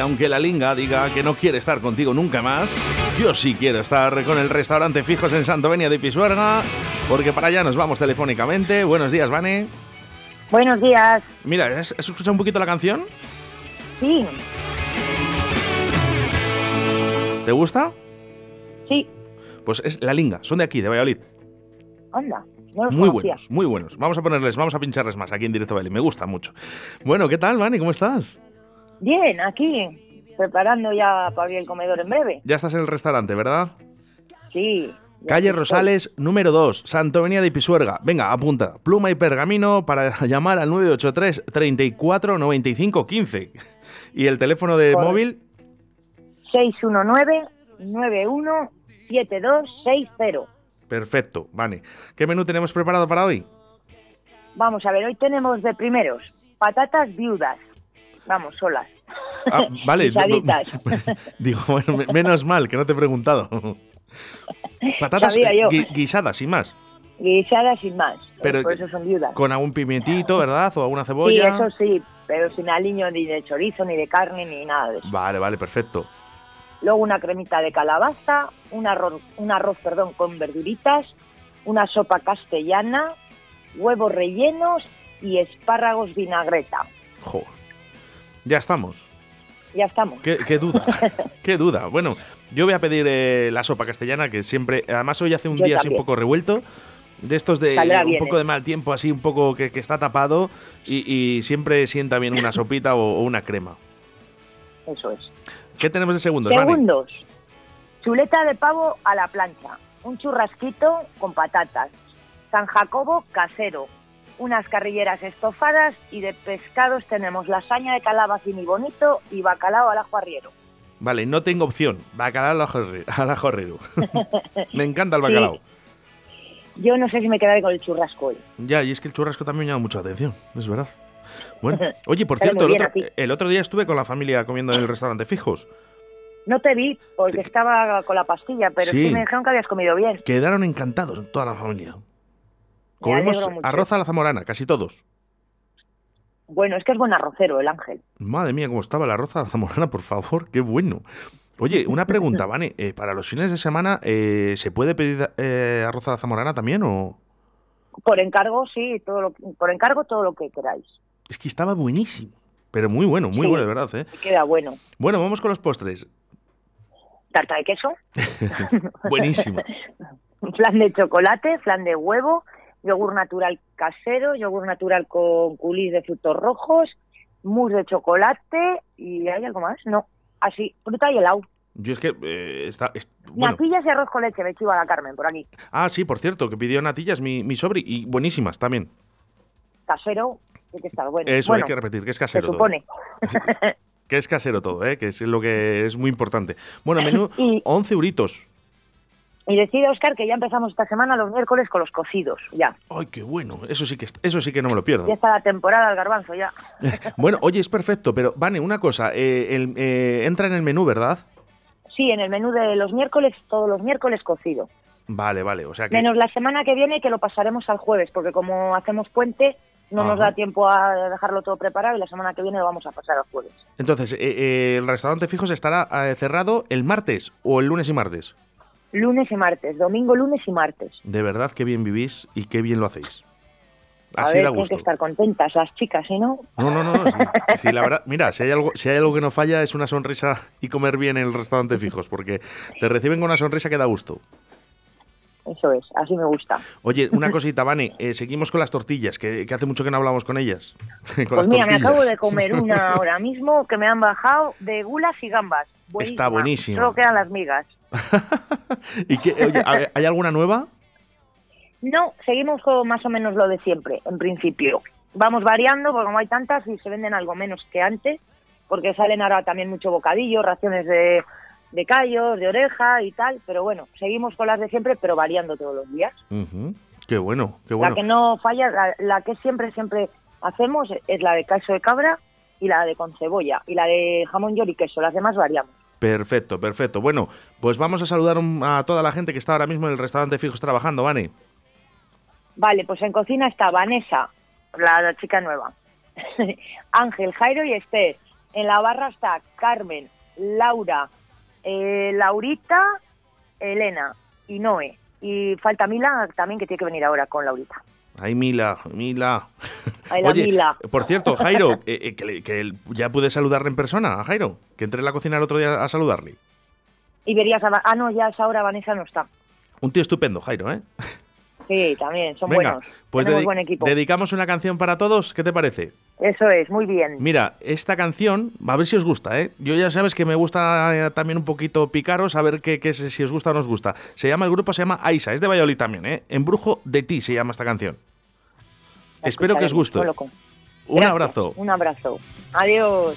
aunque la linga diga que no quiere estar contigo nunca más, yo sí quiero estar con el restaurante Fijos en Santovenia de Pisuerga, porque para allá nos vamos telefónicamente. Buenos días, Vane. Buenos días. Mira, ¿has has escuchado un poquito la canción? Sí, ¿Te gusta? sí. Pues es La Linga, son de aquí, de Valladolid. Anda. No Muy conocía. buenos, muy buenos. Vamos a ponerles, vamos a pincharles más aquí en directo Valladolid. Me gusta mucho. Bueno, ¿qué tal, Vane? ¿Cómo estás? Bien, aquí. Preparando ya para abrir el comedor en breve. Ya estás en el restaurante, ¿verdad? Sí. Calle estoy. Rosales, número 2, Santovenia de Pisuerga. Venga, apunta. Pluma y pergamino para llamar al 983 34 95 15. Y el teléfono de Correcto. móvil, 619-917260. perfecto, Vane. ¿Qué menú tenemos preparado para hoy? Vamos a ver, hoy tenemos de primeros patatas viudas. Vamos, solas. Ah, vale. Digo, bueno, me- menos mal que no te he preguntado. Patatas gui- guisadas, sin más. Guisadas sin más. Pero- Por eso son viudas. Con algún pimientito, ¿verdad? O alguna Sí, cebolla. eso sí, pero sin aliño ni de chorizo, ni de carne, ni nada de eso. Vale, vale, perfecto. Luego una cremita de calabaza, un arroz, un arroz perdón, con verduritas, una sopa castellana, huevos rellenos y espárragos vinagreta. Jo. Ya estamos. Ya estamos. ¿Qué, qué duda? ¿Qué duda? Bueno, yo voy a pedir eh, la sopa castellana, que siempre. Además, hoy hace un Yo día así un poco revuelto. De estos de Saldrá un bien, poco ¿eh? de mal tiempo, así un poco que, que está tapado. Y, y siempre sienta bien una sopita o, o una crema. Eso es. ¿Qué tenemos de segundos? Segundos. Chuleta de pavo a la plancha, un churrasquito con patatas, San Jacobo casero, unas carrilleras estofadas y de pescados tenemos lasaña de calabacín y bonito y bacalao al ajo arriero. Vale, no tengo opción. Bacalao al al ajorrero. Me encanta el bacalao. Yo no sé si me quedaré con el churrasco hoy. Ya, y es que el churrasco también me llama mucha atención, es verdad. Bueno, oye, por cierto, el otro, el otro día estuve con la familia comiendo en el restaurante Fijos. No te vi porque estaba con la pastilla, pero Sí. sí, me dijeron que habías comido bien. Quedaron encantados toda la familia. Mucho. arroz a la zamorana, casi todos. Bueno, es que es buen arrocero el ángel. Madre mía, cómo estaba el arroz a la zamorana, por favor, qué bueno. Oye, una pregunta, Vane, eh, para los fines de semana, eh, ¿se puede pedir eh, arroz a la zamorana también o...? Por encargo, sí, todo lo, por encargo todo lo que queráis. Es que estaba buenísimo, pero muy bueno, muy Sí. bueno, de verdad, ¿eh? Queda bueno. Bueno, vamos con los postres. Tarta de queso, Buenísimo. flan de chocolate, flan de huevo, yogur natural casero, yogur natural con culis de frutos rojos, mousse de chocolate y ¿hay algo más? No, así, fruta y helado. Yo es que eh, está... es- bueno. Natillas y arroz con leche, me chiva la Carmen por aquí. Ah, sí, por cierto, que pidió natillas mi, mi sobri y buenísimas también. Casero, que estar bueno. Eso Bueno, hay que repetir, que es se casero todo. Que es casero todo, ¿eh? que es lo que es muy importante. Bueno, menú Y- 11 euritos. Y decide Oscar que ya empezamos esta semana los miércoles con los cocidos, ya. ¡Ay, qué bueno! Eso sí que, eso sí que no me lo pierdo. Ya está la temporada del garbanzo, ya. Bueno, oye, es perfecto, pero Vane, una cosa, eh, el- eh, entra en el menú, ¿verdad? Sí, en el menú de los miércoles, todos los miércoles cocido. Vale, vale, o sea que... Menos la semana que viene que lo pasaremos al jueves, porque como hacemos puente, no nos da tiempo a dejarlo todo preparado y la semana que viene lo vamos a pasar al jueves. Entonces, eh, eh, el restaurante Fijos estará eh, cerrado el martes o el lunes y martes. Lunes y martes, domingo, lunes y martes. De verdad, qué bien vivís y qué bien lo hacéis. A Así ver, da tienen que estar contentas las chicas, ¿sí no? No, no, no. no, sí, sí, la verdad, mira, si hay, algo, si hay algo que no falla es una sonrisa y comer bien en el restaurante Fijos, porque te reciben con una sonrisa que da gusto. Eso es, así me gusta. Oye, una cosita, Vane, eh, seguimos con las tortillas, que, que hace mucho que no hablamos con ellas. Con Pues las mira, me acabo de comer una ahora mismo que me han bajado de gulas y gambas. Está buenísima. Solo quedan las migas. ¿Y qué, oye, ¿hay alguna nueva? No, seguimos con más o menos lo de siempre, en principio. Vamos variando, porque como hay tantas y se venden algo menos que antes, porque salen ahora también mucho bocadillo, raciones de, de callos, de oreja y tal, pero bueno, seguimos con las de siempre, pero variando todos los días. Qué bueno, qué bueno. La que no falla, la, la que siempre, siempre hacemos es la de queso de cabra y la de con cebolla, y la de jamón york y queso, las demás variamos. Perfecto, perfecto. Bueno, pues vamos a saludar a toda la gente que está ahora mismo en el restaurante Fijos trabajando, Vane. Vale, pues en cocina está Vanessa, la, la chica nueva, Ángel, Jairo y Esther, En la barra está Carmen, Laura, eh, Laurita, Elena y Noé. Y falta Mila también que tiene que venir ahora con Laurita. Ay, Mila, Mila. Ay, la Oye, Mila. por cierto, Jairo, eh, eh, que, ya pude saludarle en persona a Jairo, que entré en la cocina el otro día a saludarle. Y verías a... Ah, no, ya a esa hora Vanessa no está. Un tío estupendo, Jairo, ¿eh? Sí, también, son Venga, buenos. pues Tenemos buen equipo. dedicamos una canción para todos, ¿qué te parece? Eso es, muy bien. Mira, esta canción, a ver si os gusta, ¿eh? Yo ya sabes que me gusta eh, también un poquito picaros, a ver qué, qué si os gusta o no os gusta. Se llama, el grupo se llama Aisa, es de Valladolid también, ¿eh? Embrujo de ti se llama esta canción. La Espero que os guste. Un Gracias, abrazo. Un abrazo. Adiós.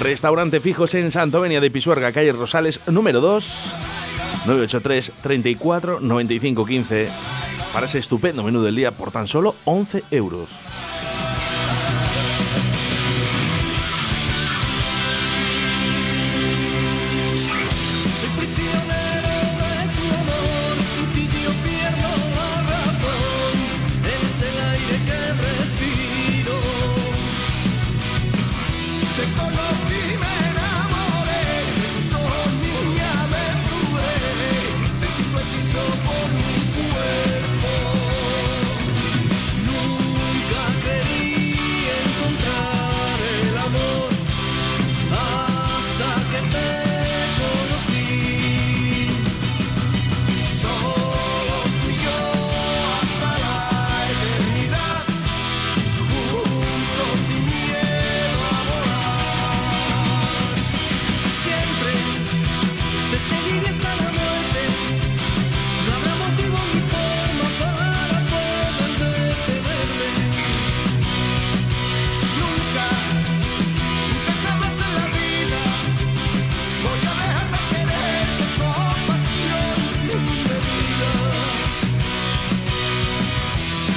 Restaurante Fijos en Santovenia de Pisuerga, calle Rosales, número 2, 983 34 95 15. Para ese estupendo menú del día por tan solo 11 euros.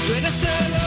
When I said